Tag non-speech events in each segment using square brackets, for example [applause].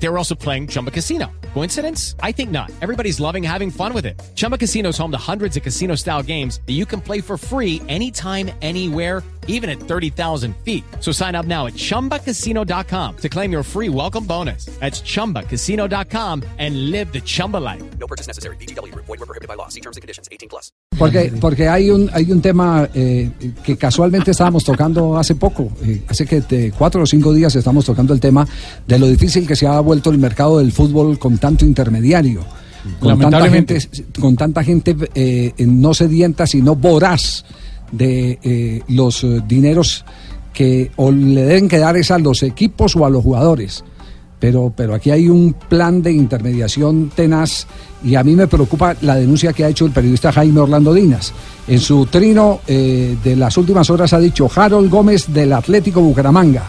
They were also playing Chumba Casino. Coincidence? I think not. Everybody's loving having fun with it. Chumba Casino is home to hundreds of casino style games that you can play for free anytime, anywhere, even at 30,000 feet. So sign up now at chumbacasino.com to claim your free welcome bonus. That's chumbacasino.com and live the Chumba life. No purchase necessary. BGW. Void were prohibited by law. See terms and conditions. 18 plus. Porque, porque hay un hay un tema eh, que casualmente estábamos tocando hace poco, eh, hace que de cuatro o cinco días estamos tocando el tema de lo difícil que se ha vuelto el mercado del fútbol con tanto intermediario, con tanta gente, con tanta gente eh, no sedienta sino voraz de eh, los eh, dineros que o le deben quedar es a los equipos o a los jugadores. Pero, pero aquí hay un plan de intermediación tenaz y a mí me preocupa la denuncia que ha hecho el periodista Jaime Orlando Dinas. En su trino eh, de las últimas horas ha dicho Harold Gómez del Atlético Bucaramanga.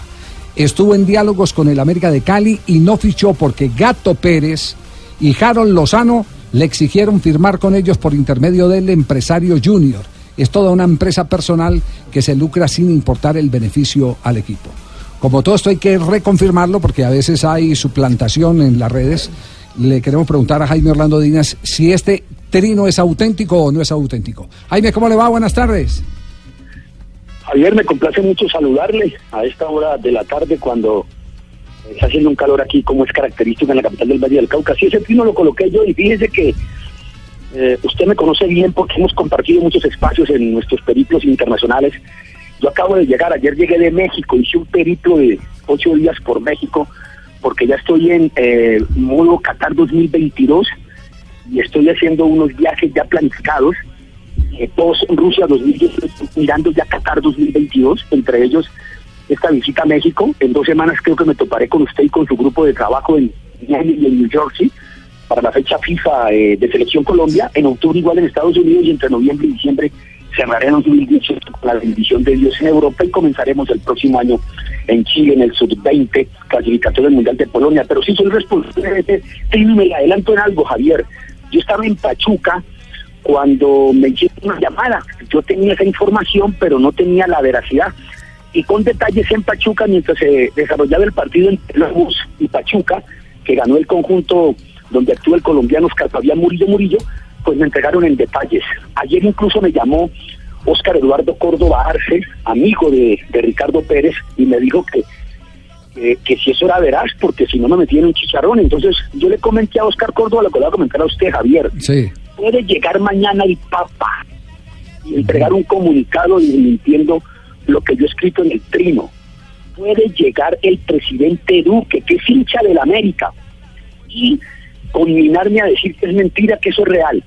Estuvo en diálogos con el América de Cali y no fichó porque Gato Pérez y Harold Lozano le exigieron firmar con ellos por intermedio del empresario Junior. Es toda una empresa personal que se lucra sin importar el beneficio al equipo. Como todo esto hay que reconfirmarlo porque a veces hay suplantación en las redes. Le queremos preguntar a Jaime Orlando Dinas si este trino es auténtico o no es auténtico. Jaime, ¿cómo le va? Buenas tardes. Javier, me complace mucho saludarle a esta hora de la tarde cuando está haciendo un calor aquí como es característico en la capital del Valle del Cauca. Sí, ese trino lo coloqué yo y fíjese que eh, usted me conoce bien porque hemos compartido muchos espacios en nuestros periplos internacionales. Yo acabo de llegar, ayer llegué de México, hice un periplo de ocho días por México porque ya estoy en eh, modo Qatar 2022 y estoy haciendo unos viajes ya planificados. Eh, todos Rusia 2018, mirando ya Qatar 2022, entre ellos esta visita a México. En dos semanas creo que me toparé con usted y con su grupo de trabajo en Miami y en New Jersey para la fecha FIFA eh, de Selección Colombia. En octubre igual en Estados Unidos y entre noviembre y diciembre cerraré en 2018 con la bendición de Dios en Europa y comenzaremos el próximo año en Chile en el Sub-20 clasificatorio del Mundial de Polonia. Pero sí soy responsable de este me adelanto en algo, Javier. Yo estaba en Pachuca cuando me hicieron una llamada. Yo tenía esa información, pero no tenía la veracidad. Y con detalles en Pachuca, mientras se desarrollaba el partido entre Lobos y Pachuca, que ganó el conjunto donde actúa el colombiano Oscar Fabián Murillo Murillo, pues me entregaron en detalles. Ayer incluso me llamó Oscar Eduardo Córdoba Arce, amigo de, de Ricardo Pérez, y me dijo que, que, que, si eso era veraz, porque si no me metían un chicharrón. Entonces yo le comenté a Oscar Córdoba lo que le voy a comentar a usted, Javier. Sí. Puede llegar mañana el Papa y entregar un comunicado desmintiendo lo que yo he escrito en el trino. Puede llegar el presidente Duque, que es hincha de la América, y conminarme a decir que es mentira, que eso es real.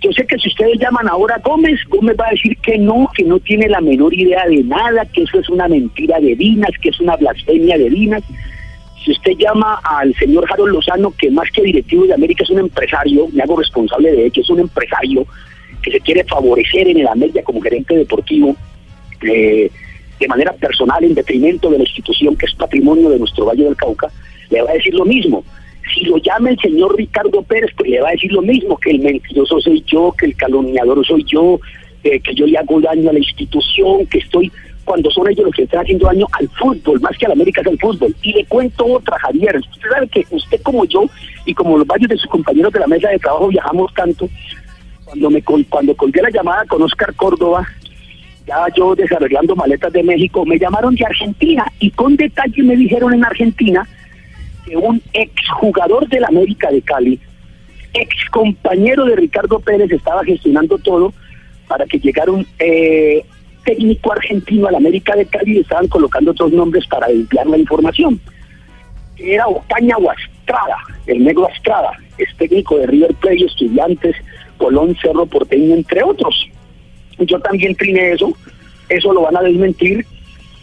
Yo sé que si ustedes llaman ahora a Gómez, Gómez va a decir que no, que no tiene la menor idea de nada, que eso es una mentira de Dinas, que es una blasfemia de Dinas. Si usted llama al señor Harold Lozano, que más que directivo de América es un empresario, me hago responsable de que es un empresario que se quiere favorecer en el América como gerente deportivo, eh, de manera personal en detrimento de la institución que es patrimonio de nuestro Valle del Cauca, le va a decir lo mismo. Si lo llama el señor Ricardo Pérez, pues le va a decir lo mismo, que el mentiroso soy yo, que el calumniador soy yo, eh, que yo le hago daño a la institución, que estoy, cuando son ellos los que están haciendo daño al fútbol, más que a la América es al fútbol. Y le cuento otra, Javier, usted sabe que usted como yo y como los varios de sus compañeros de la mesa de trabajo viajamos tanto, cuando me cuando colgué la llamada con Oscar Córdoba, ya yo desarrollando maletas de México, me llamaron de Argentina y con detalle me dijeron en Argentina que un exjugador del América de Cali, ex compañero de Ricardo Pérez, estaba gestionando todo para que llegara un eh, técnico argentino al América de Cali estaban colocando otros nombres para desviar la información. Era Ocaña o el negro Astrada, es técnico de River Plate, Estudiantes, Colón, Cerro Porteño, entre otros. Yo también triné eso, eso lo van a desmentir,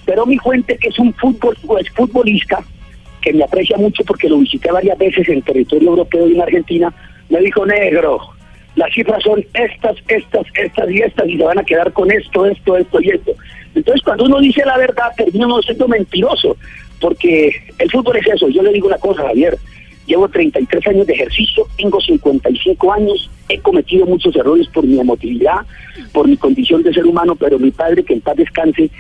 pero mi fuente que es un fútbol, es futbolista, que me aprecia mucho porque lo visité varias veces en territorio europeo y en Argentina, me dijo, negro, las cifras son estas, estas, estas y estas, y se van a quedar con esto, esto, esto y esto. Entonces, cuando uno dice la verdad, termina uno siendo mentiroso, porque el fútbol es eso. Yo le digo una cosa, Javier, Llevo 33 años de ejercicio, tengo 55 años, he cometido muchos errores por mi emotividad, por mi condición de ser humano, pero mi padre, que en paz descanse,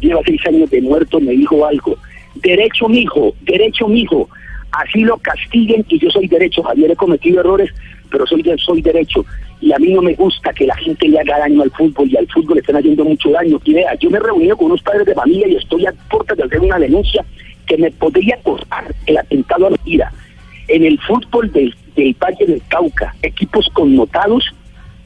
lleva seis años de muerto, me dijo algo. Derecho, mijo, derecho, mijo. Así lo castiguen y yo soy derecho. Javier, he cometido errores, pero soy, soy derecho. Y a mí no me gusta que la gente le haga daño al fútbol y al fútbol le están haciendo mucho daño. Y vea, yo me he reunido con unos padres de familia y estoy a puertas de hacer una denuncia que me podría costar el atentado a la vida. En el fútbol del, del Valle del Cauca, equipos connotados,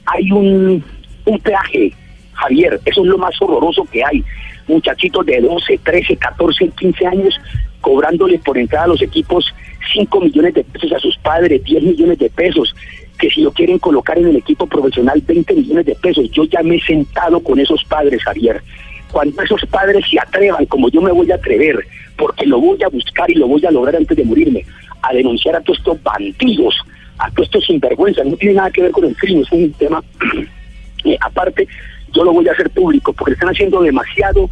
hay un, un peaje, Javier, eso es lo más horroroso que hay. Muchachitos de 12, 13, 14, 15 años cobrándole por entrada a los equipos 5 millones de pesos a sus padres, 10 millones de pesos, que si lo quieren colocar en el equipo profesional 20 millones de pesos. Yo ya me he sentado con esos padres, Javier. Cuando esos padres se atrevan, como yo me voy a atrever, porque lo voy a buscar y lo voy a lograr antes de morirme, a denunciar a todos estos bandidos, a todos estos sinvergüenzas, no tiene nada que ver con el crimen, es un tema [clears throat] eh, aparte, yo lo voy a hacer público porque están haciendo demasiado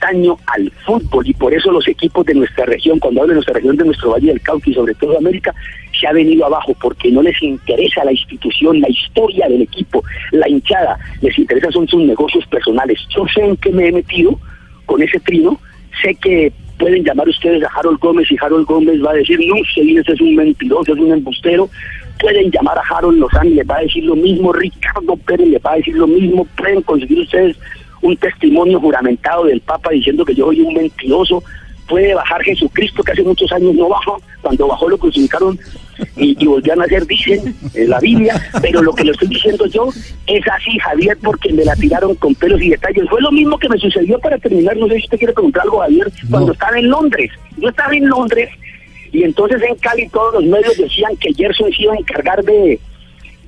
daño al fútbol y por eso los equipos de nuestra región, cuando hablo de nuestra región, de nuestro Valle del Cauca y sobre todo América, se ha venido abajo porque no les interesa la institución, la historia del equipo, la hinchada, les interesa son sus negocios personales. Yo sé en qué me he metido con ese trino, sé que pueden llamar ustedes a Harold Gómez y Harold Gómez va a decir, no, ese es un mentiroso, es un embustero. Pueden llamar a Harold Lozano y les va a decir lo mismo, Ricardo Pérez les va a decir lo mismo, pueden conseguir ustedes un testimonio juramentado del Papa diciendo que yo soy un mentiroso. Puede bajar Jesucristo, que hace muchos años no bajó, cuando bajó lo crucificaron y, y volvían a nacer, dicen en la Biblia, pero lo que le estoy diciendo yo es así, Javier, porque me la tiraron con pelos y detalles. Fue lo mismo que me sucedió para terminar, no sé si usted quiere preguntar algo, Javier, cuando estaba en Londres. Yo estaba en Londres y entonces en Cali todos los medios decían que Gerson se iba a encargar de,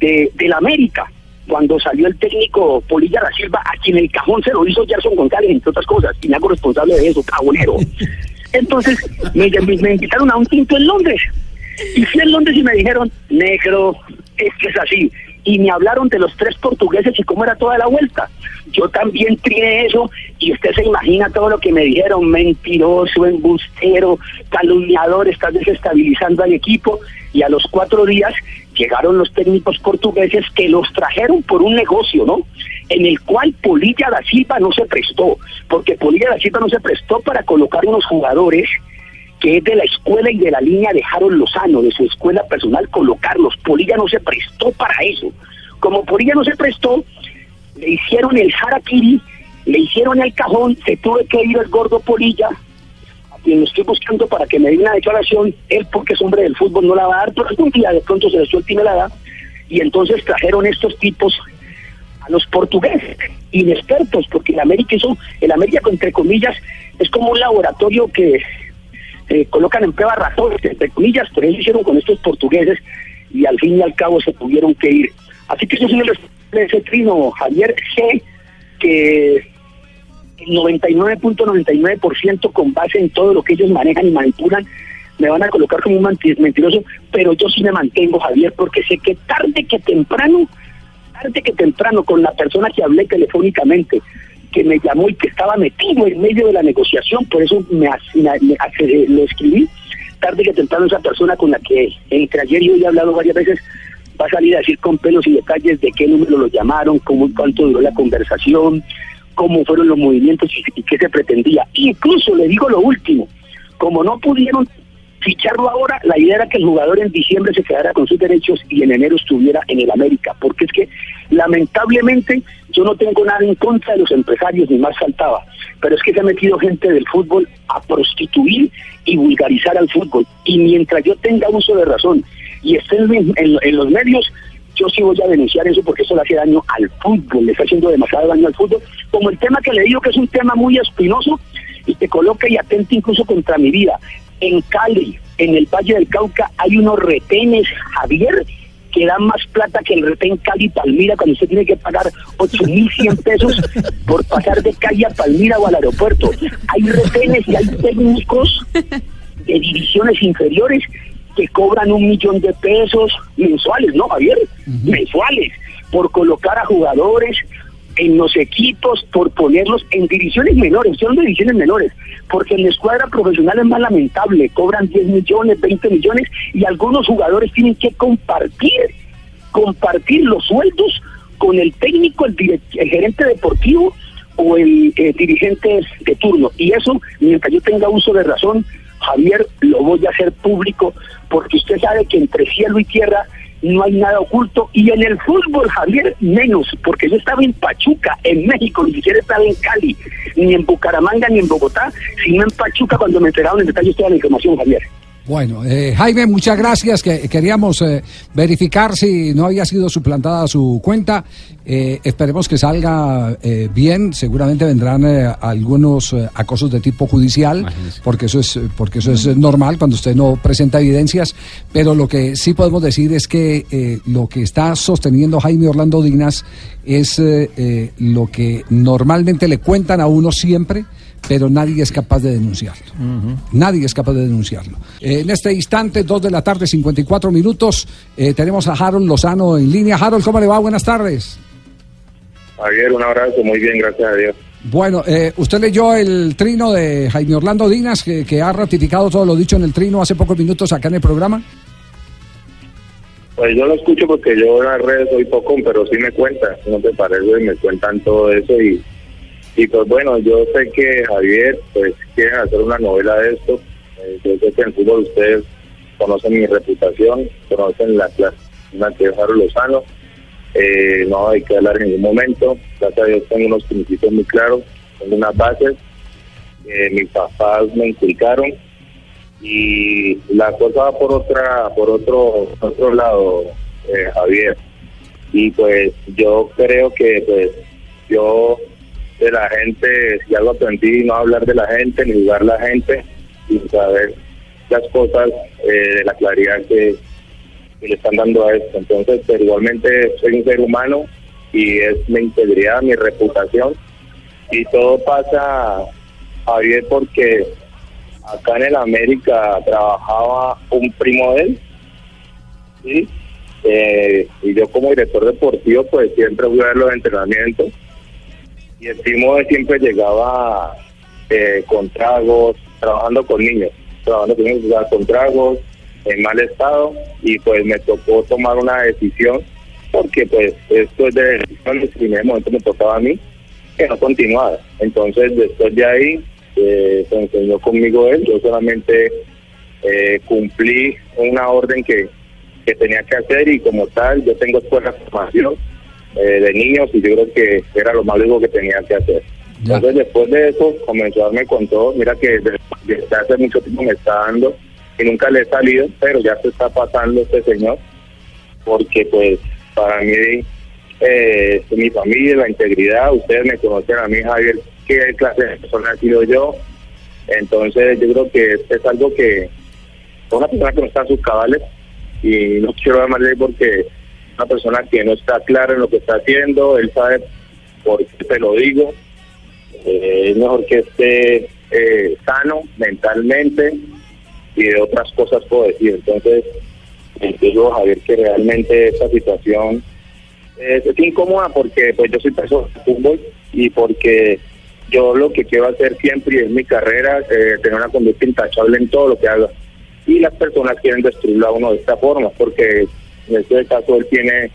de, de la América. Cuando salió el técnico Polilla da Silva, a quien el cajón se lo hizo Gerson González, entre otras cosas, y me hago responsable de eso, cabonero. Entonces me, me- me invitaron a un tinto en Londres. Y fui en Londres y me dijeron, negro, es que es así. Y me hablaron de los tres portugueses y cómo era toda la vuelta. Yo también trié eso y usted se imagina todo lo que me dijeron, mentiroso, embustero, calumniador, estás desestabilizando al equipo. Y a los cuatro días llegaron los técnicos portugueses que los trajeron por un negocio, ¿no? En el cual Polilla da Silva no se prestó, porque Polilla da Silva no se prestó para colocar unos jugadores que es de la escuela y de la línea de Harold Lozano, de su escuela personal, colocarlos. Polilla no se prestó para eso. Como Polilla no se prestó, le hicieron el harakiri, le hicieron el cajón, se tuvo que ir el gordo Polilla, a quien lo estoy buscando para que me dé una declaración, él porque es hombre del fútbol no la va a dar, pero algún día de pronto se le suelta y me la da, y entonces trajeron estos tipos a los portugueses, inexpertos, porque el América hizo, el América entre comillas, es como un laboratorio que eh, colocan en prueba ratones, entre comillas, pero ellos hicieron con estos portugueses y al fin y al cabo se tuvieron que ir. Así que eso es un de ese trino, Javier, sé que el 99.99% con base en todo lo que ellos manejan y manipulan, me van a colocar como un mentiroso, pero yo sí me mantengo, Javier, porque sé que tarde que temprano, tarde que temprano, con la persona que hablé telefónicamente, que me llamó y que estaba metido en medio de la negociación, por eso me, me- eh, lo escribí, tarde que temprano esa persona con la que entre ayer y hoy he hablado varias veces, va a salir a decir con pelos y detalles de qué número lo llamaron, cómo cuánto duró la conversación, cómo fueron los movimientos y, y qué se pretendía. Incluso le digo lo último, como no pudieron ficharlo ahora, la idea era que el jugador en diciembre se quedara con sus derechos y en enero estuviera en el América, porque es que lamentablemente yo no tengo nada en contra de los empresarios, ni más faltaba, pero es que se ha metido gente del fútbol a prostituir y vulgarizar al fútbol, y mientras yo tenga uso de razón y esté en, en- en los medios, yo sí voy a denunciar eso porque eso le hace daño al fútbol, le está haciendo demasiado daño al fútbol, como el tema que le digo que es un tema muy espinoso y te coloca y atenta incluso contra mi vida. En Cali, en el Valle del Cauca, hay unos retenes, Javier, que dan más plata que el retén Cali Palmira cuando usted tiene que pagar 8.100 pesos por pasar de calle a Palmira o al aeropuerto. Hay retenes y hay técnicos de divisiones inferiores que cobran un millón de pesos mensuales, ¿no, Javier? Mensuales, por colocar a jugadores en los equipos por ponerlos en divisiones menores, son divisiones menores, porque en la escuadra profesional es más lamentable, cobran 10 millones, 20 millones y algunos jugadores tienen que compartir, compartir los sueldos con el técnico, el, gerente deportivo o el eh, dirigente de turno. Y eso, mientras yo tenga uso de razón, Javier, lo voy a hacer público, porque usted sabe que entre cielo y tierra no hay nada oculto. Y en el fútbol, Javier, menos, porque yo estaba en Pachuca, en México, ni siquiera estaba en Cali, ni en Bucaramanga, ni en Bogotá, sino en Pachuca cuando me enteraron en detalle toda la información, Javier. Bueno, eh, Jaime, muchas gracias. Que, queríamos eh, verificar si no había sido suplantada su cuenta. Eh, esperemos que salga bien. Seguramente vendrán algunos acosos de tipo judicial, porque eso es porque eso es normal cuando usted no presenta evidencias. Pero lo que sí podemos decir es que lo que está sosteniendo Jaime Orlando Dinas es lo que normalmente le cuentan a uno siempre pero nadie es capaz de denunciarlo. Nadie es capaz de denunciarlo. en este instante, 2 de la tarde, 54 minutos, eh, tenemos a Harold Lozano en línea. Harold, ¿cómo le va? Buenas tardes. Javier, un abrazo, muy bien, gracias a Dios. Bueno, eh, usted leyó el trino de Jaime Orlando Dinas, que, que, ha ratificado todo lo dicho en el trino hace pocos minutos acá en el programa. Pues yo lo escucho porque yo en las redes soy poco, pero sí me cuentan, no te parece, me cuentan todo eso y y pues bueno, yo sé que Javier pues quiere hacer una novela de esto. Eh, yo sé que en fútbol ustedes conocen mi reputación, conocen la clase que Harold Lozano. Eh, no hay que hablar en ningún momento. Gracias a Dios tengo unos principios muy claros, tengo unas bases. Eh, mis papás me inculcaron y la cosa va por otra, por otro, otro lado, Javier. Y pues yo creo que pues yo de la gente, si algo aprendí, no hablar de la gente, ni jugar la gente, y saber las cosas eh, de la claridad que, le están dando a esto. Entonces, pero igualmente soy un ser humano y es mi integridad, mi reputación, y todo pasa, Javier, porque acá en el América trabajaba un primo de él. Eh, y yo como director deportivo, pues siempre voy a ver los entrenamientos y el primo siempre llegaba eh, con tragos, trabajando con niños, trabajando con niños, con tragos, en mal estado, y pues me tocó tomar una decisión, porque pues esto es de decisión, en el primer momento me tocaba a mí, que no continuara. Entonces después de ahí eh, se enseñó conmigo él, yo solamente eh, cumplí una orden que, que tenía que hacer y como tal yo tengo escuela de formación eh, de niños y yo creo que era lo más lejos que tenía que hacer. Entonces después de eso comenzó a darme con todo, mira que desde, hace mucho tiempo me está dando y nunca le he salido, pero ya se está pasando este señor, porque pues para mí eh, mi familia, la integridad, ustedes me conocen a mí Javier, qué clase de persona he sido yo, entonces yo creo que es algo que una persona que no está en sus cabales y no quiero llamarle porque una persona que no está clara en lo que está haciendo, él sabe por qué te lo digo, eh, es mejor que esté eh, sano mentalmente y de otras cosas puedo decir. Entonces, digo Javier que realmente esta situación es incómoda porque pues yo soy persona fútbol y porque yo lo que quiero hacer siempre es mi carrera, eh, tener una conducta intachable en todo lo que haga. Y las personas quieren destruirlo a uno de esta forma porque en este caso él tiene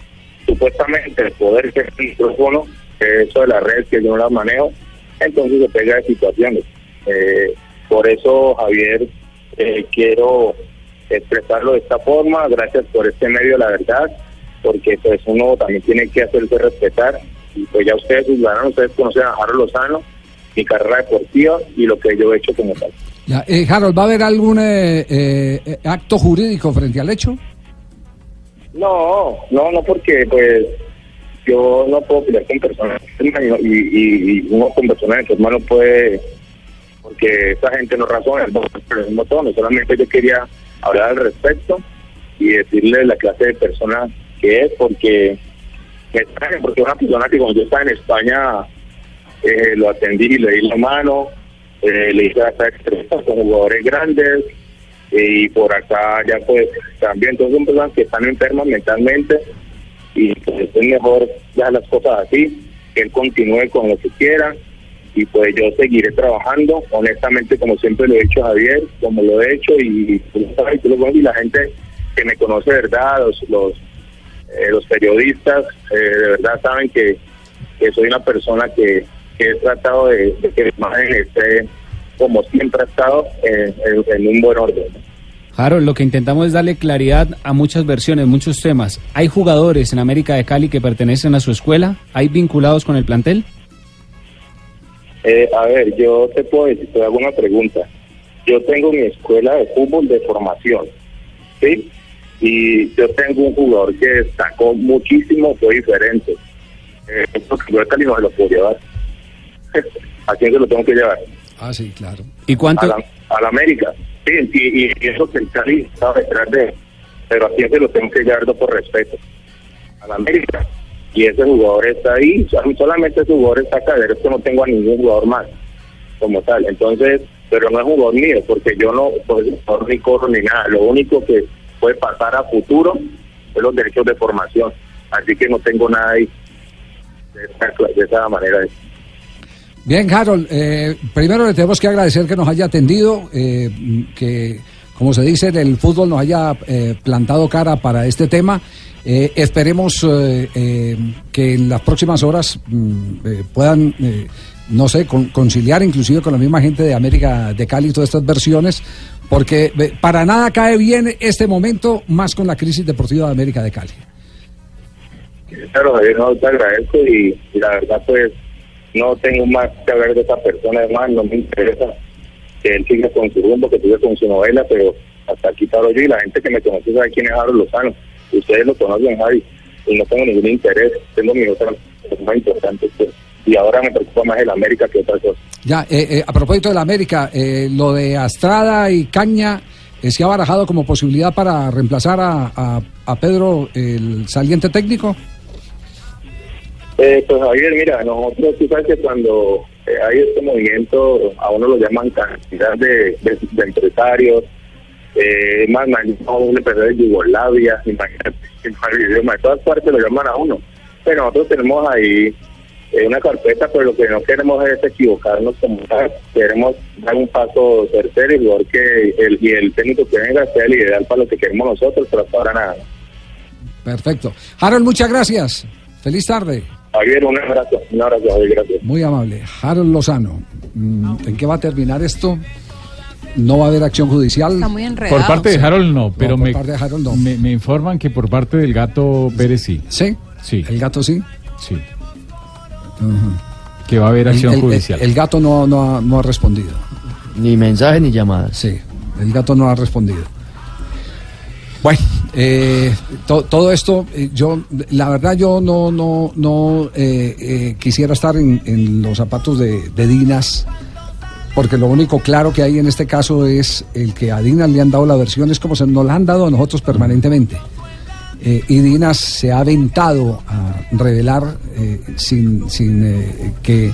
supuestamente el poder que es el micrófono, eso de la red que yo no la manejo, entonces se pega de situaciones. Eh, por eso, Javier, eh, quiero expresarlo de esta forma, gracias por este medio, la verdad, porque pues uno también tiene que hacerse respetar, y pues ya ustedes juzgarán, ustedes conocen a Harold Lozano, mi carrera deportiva y lo que yo he hecho como tal. Ya, eh, Harold, ¿va a haber algún acto jurídico frente al hecho? No, no, no, porque pues yo no puedo pelear con personas y, y, uno con personas enfermas no puede, porque esa gente no razona mismo tono, solamente yo quería hablar al respecto y decirle la clase de persona que es, porque porque una persona que cuando yo estaba en España eh, lo atendí y le di la mano, eh, le hice hasta expresas con jugadores grandes, y por acá ya pues también todos son personas que están enfermas mentalmente y pues es mejor ya las cosas así que él continúe con lo que quiera y pues yo seguiré trabajando, honestamente como siempre lo he hecho Javier, como lo he hecho y, y la gente que me conoce verdad, los, los, eh, los periodistas eh, de verdad saben que, que soy una persona que, que he tratado de, de que la imagen esté como siempre ha estado en, en- un buen orden. Harold, lo que intentamos es darle claridad a muchas versiones, muchos temas. ¿Hay jugadores en América de Cali que pertenecen a su escuela? ¿Hay vinculados con el plantel? Eh, a ver, yo te puedo decir, te hago una pregunta. Yo tengo mi escuela de fútbol de formación, ¿sí? Y yo tengo un jugador que destacó muchísimo, fue diferente. Eh, porque yo de Cali no se lo puedo llevar. [laughs] ¿A quién se lo tengo que llevar? Ah, sí, claro. ¿Y cuánto? A la, a la América. Sí, y, y eso que el Cali estaba detrás de él. Pero a quién se lo tengo que llevar por respeto. A la América. Y ese jugador está ahí. so- Solamente ese jugador está acá. De resto no tengo a ningún jugador más como tal. Entonces, pero no es un jugador mío, porque yo no, pues, no ni corro ni nada. Lo único que puede pasar a futuro es los derechos de formación. Así que no tengo nada ahí de esa, de esa manera. Bien, Harold, eh, primero le tenemos que agradecer que nos haya atendido, eh, que, como se dice, el fútbol nos haya eh, plantado cara para este tema. Eh, esperemos que en las próximas horas mm, puedan, no sé, con- conciliar inclusive con la misma gente de América de Cali todas estas versiones, porque para nada cae bien este momento, más con la crisis deportiva de América de Cali. Claro, Javier, no te agradezco y, y la verdad pues no tengo más que hablar de esa persona, además no me interesa que él siga con su rumbo, que siga con su novela, pero hasta aquí paro yo y la gente que me conoce sabe quién es Harold Lozano. Ustedes lo conocen, Javi, y no tengo ningún interés, tengo mi otra más importante pues, y ahora me preocupa más el América que otra cosa. Ya, eh, eh, a propósito de la América, eh, lo de Astrada y Caña eh, se ha barajado como posibilidad para reemplazar a- a Pedro, el saliente técnico. Eh, pues Javier, mira, nosotros, tú sabes que cuando eh, hay este movimiento, a uno lo llaman cantidad de, de- empresarios, eh, más un empresario de Yugoslavia, imagínate, de todas partes lo llaman a uno. Pero nosotros tenemos ahí eh, una carpeta, pero lo que no queremos es equivocarnos como tal, queremos dar un paso tercero y jugar que el, y el técnico que venga sea el ideal para lo que queremos nosotros, pero hasta nada. Perfecto. Harold, muchas gracias. Feliz tarde. Javier, un abrazo, un abrazo, Javier, gracias. Muy amable. Harold Lozano. Mm, ¿En qué va a terminar esto? No va a haber acción judicial. Está muy enredado. Por parte de Harold no, pero por me, parte de Harold no. me, me informan que por parte del gato Pérez sí. ¿Sí? Sí. El gato sí. Sí. Que va a haber acción el- judicial. el gato no, no, ha, no ha respondido. Ni mensaje ni llamadas. Sí, el gato no ha respondido. Bueno, eh, to- todo esto, eh, yo, la verdad, yo no, no, no eh, eh, quisiera estar en, los zapatos de, Dinas, porque lo único claro que hay en este caso es el que a Dinas le han dado la versión, es como se nos la han dado a nosotros permanentemente. Y Dinas se ha aventado a revelar sin, sin que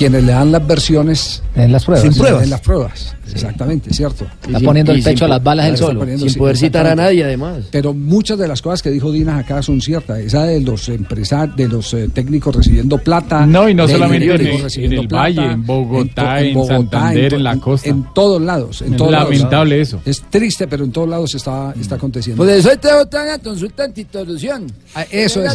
quienes le dan las versiones En las pruebas. sin pruebas. En las pruebas, exactamente, cierto. Está poniendo el pecho a las balas él solo. poniendo, Sin sí, poder citar a nadie, además. Pero muchas de las cosas que dijo Dinas acá son ciertas. Esa de los empresarios, de los eh, técnicos recibiendo plata. No, y no de solamente en el- en el Valle, en Bogotá, en Santander, en la costa. En todos lados. En Es todos lados. lamentable eso. Es triste, pero en todos lados está, está aconteciendo. Pues eso te otra consulta antiterrorismo. Ah, Eso es.